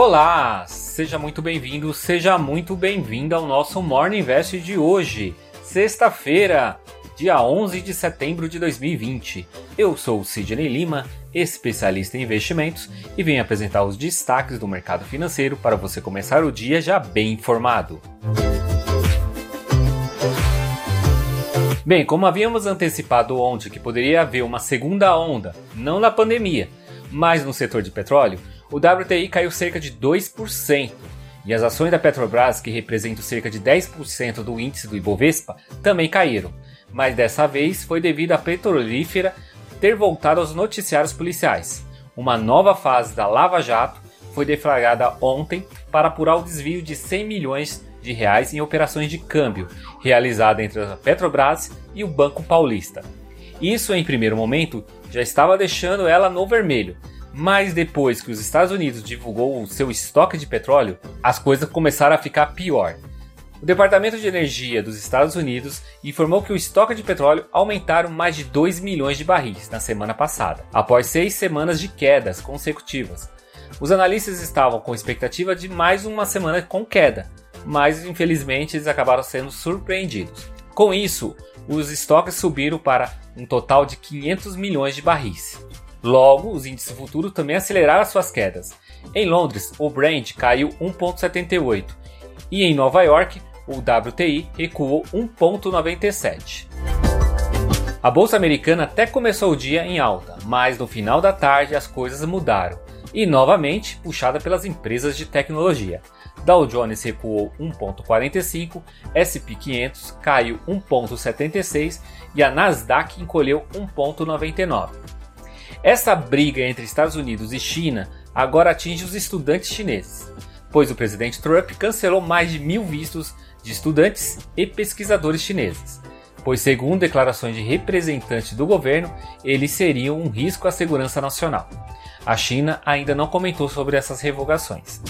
Olá, seja muito bem-vindo, seja muito bem-vinda ao nosso Morning Invest de hoje, sexta-feira, dia 11 de setembro de 2020. Eu sou o Sidney Lima, especialista em investimentos, e venho apresentar os destaques do mercado financeiro para você começar o dia já bem informado. Bem, como havíamos antecipado ontem que poderia haver uma segunda onda, não na pandemia, mas no setor de petróleo, o WTI caiu cerca de 2%, e as ações da Petrobras, que representam cerca de 10% do índice do Ibovespa, também caíram, mas dessa vez foi devido à petrolífera ter voltado aos noticiários policiais. Uma nova fase da Lava Jato foi deflagrada ontem para apurar o desvio de 100 milhões de reais em operações de câmbio realizada entre a Petrobras e o Banco Paulista. Isso, em primeiro momento, já estava deixando ela no vermelho, mas depois que os Estados Unidos divulgou o seu estoque de petróleo, as coisas começaram a ficar pior. O Departamento de Energia dos Estados Unidos informou que o estoque de petróleo aumentaram mais de 2 milhões de barris na semana passada, após seis semanas de quedas consecutivas. Os analistas estavam com expectativa de mais uma semana com queda, mas infelizmente eles acabaram sendo surpreendidos. Com isso, os estoques subiram para um total de 500 milhões de barris. Logo, os índices futuros também aceleraram suas quedas. Em Londres, o Brent caiu 1,78 e em Nova York, o WTI recuou 1,97. A bolsa americana até começou o dia em alta, mas no final da tarde as coisas mudaram e novamente puxada pelas empresas de tecnologia. Dow Jones recuou 1,45, SP 500 caiu 1,76 e a Nasdaq encolheu 1,99. Essa briga entre Estados Unidos e China agora atinge os estudantes chineses, pois o presidente Trump cancelou mais de mil vistos de estudantes e pesquisadores chineses, pois, segundo declarações de representantes do governo, eles seriam um risco à segurança nacional. A China ainda não comentou sobre essas revogações.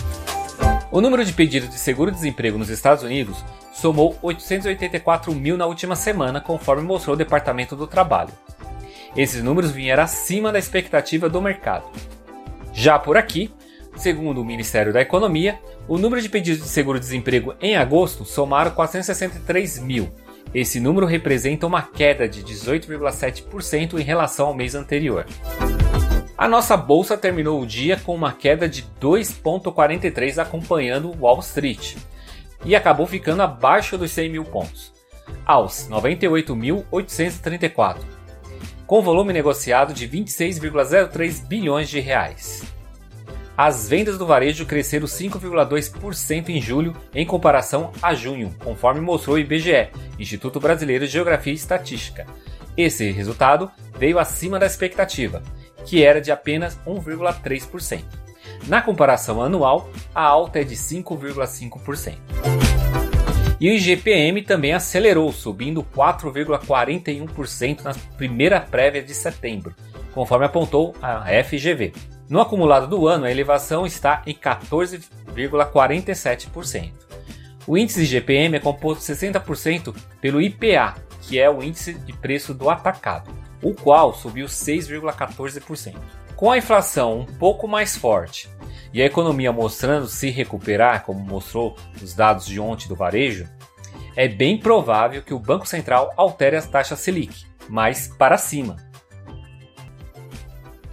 O número de pedidos de seguro-desemprego nos Estados Unidos somou 884 mil na última semana, conforme mostrou o Departamento do Trabalho. Esses números vieram acima da expectativa do mercado. Já por aqui, segundo o Ministério da Economia, o número de pedidos de seguro-desemprego em agosto somaram 463 mil. Esse número representa uma queda de 18,7% em relação ao mês anterior. A nossa bolsa terminou o dia com uma queda de 2,43 acompanhando Wall Street e acabou ficando abaixo dos 100 mil pontos, aos 98.834 com volume negociado de 26,03 bilhões de reais. As vendas do varejo cresceram 5,2% em julho em comparação a junho, conforme mostrou o IBGE, Instituto Brasileiro de Geografia e Estatística. Esse resultado veio acima da expectativa, que era de apenas 1,3%. Na comparação anual, a alta é de 5,5%. E o IGPM também acelerou, subindo 4,41% na primeira prévia de setembro, conforme apontou a FGV. No acumulado do ano, a elevação está em 14,47%. O índice IGPM é composto 60% pelo IPA, que é o índice de preço do atacado, o qual subiu 6,14%. Com a inflação um pouco mais forte e a economia mostrando se recuperar, como mostrou os dados de ontem do varejo, é bem provável que o Banco Central altere as taxas Selic, mas para cima.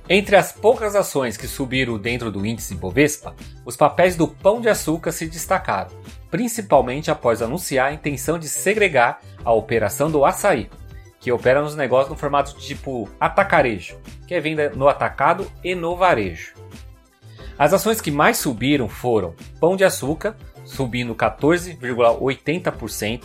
Entre as poucas ações que subiram dentro do índice Bovespa, os papéis do Pão de Açúcar se destacaram, principalmente após anunciar a intenção de segregar a operação do açaí, que opera nos negócios no formato tipo atacarejo, que é venda no atacado e no varejo. As ações que mais subiram foram Pão de Açúcar, subindo 14,80%,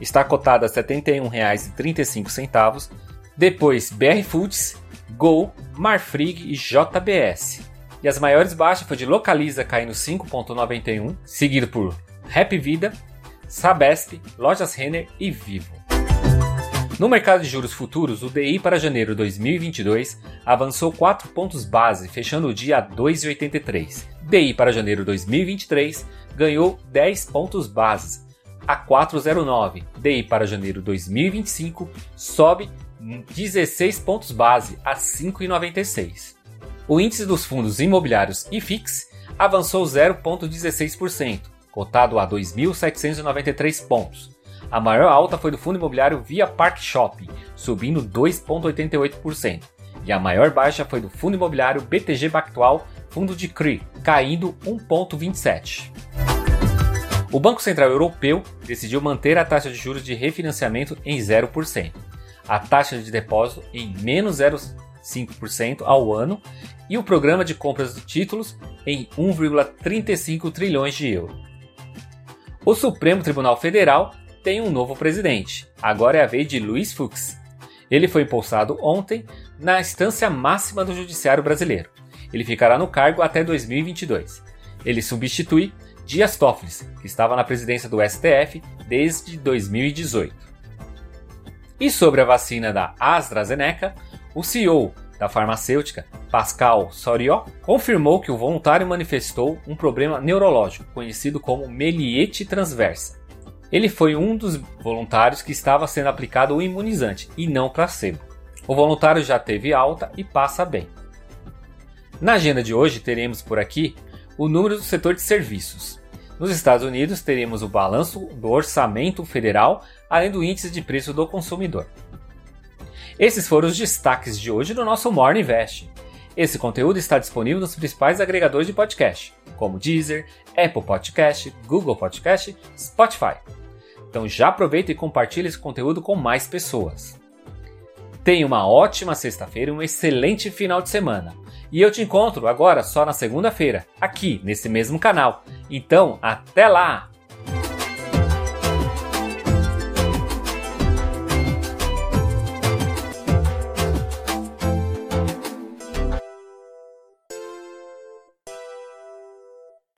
está cotada a R$ 71,35. Depois BR Foods, Gol, Marfrig e JBS. E as maiores baixas foi de Localiza caindo 5,91, seguido por Happy Vida, Sabesp, Lojas Renner e Vivo. No mercado de juros futuros, o DI para janeiro 2022 avançou 4 pontos base, fechando o dia a 2,83. DI para janeiro 2023 ganhou 10 pontos base, a 4,09. DI para janeiro 2025 sobe 16 pontos base, a 5,96. O índice dos fundos imobiliários IFIX avançou 0,16%, cotado a 2.793 pontos. A maior alta foi do fundo imobiliário Via Park Shopping, subindo 2,88%. E a maior baixa foi do fundo imobiliário BTG Pactual, fundo de CRI, caindo 1,27%. O Banco Central Europeu decidiu manter a taxa de juros de refinanciamento em 0%, a taxa de depósito em menos 0,5% ao ano e o programa de compras de títulos em 1,35 trilhões de euros. O Supremo Tribunal Federal tem um novo presidente. Agora é a vez de Luiz Fux. Ele foi impulsado ontem na instância máxima do Judiciário brasileiro. Ele ficará no cargo até 2022. Ele substitui Dias Toffoli, que estava na presidência do STF desde 2018. E sobre a vacina da AstraZeneca, o CEO da farmacêutica, Pascal Soriot, confirmou que o voluntário manifestou um problema neurológico conhecido como meliete transversa. Ele foi um dos voluntários que estava sendo aplicado o imunizante e não placebo. O voluntário já teve alta e passa bem. Na agenda de hoje teremos por aqui o número do setor de serviços. Nos Estados Unidos teremos o balanço do orçamento federal, além do índice de preço do consumidor. Esses foram os destaques de hoje do nosso Morning Invest. Esse conteúdo está disponível nos principais agregadores de podcast, como Deezer, Apple Podcast, Google Podcast, Spotify. Então já aproveita e compartilhe esse conteúdo com mais pessoas. Tenha uma ótima sexta-feira e um excelente final de semana. E eu te encontro agora só na segunda-feira, aqui nesse mesmo canal. Então, até lá!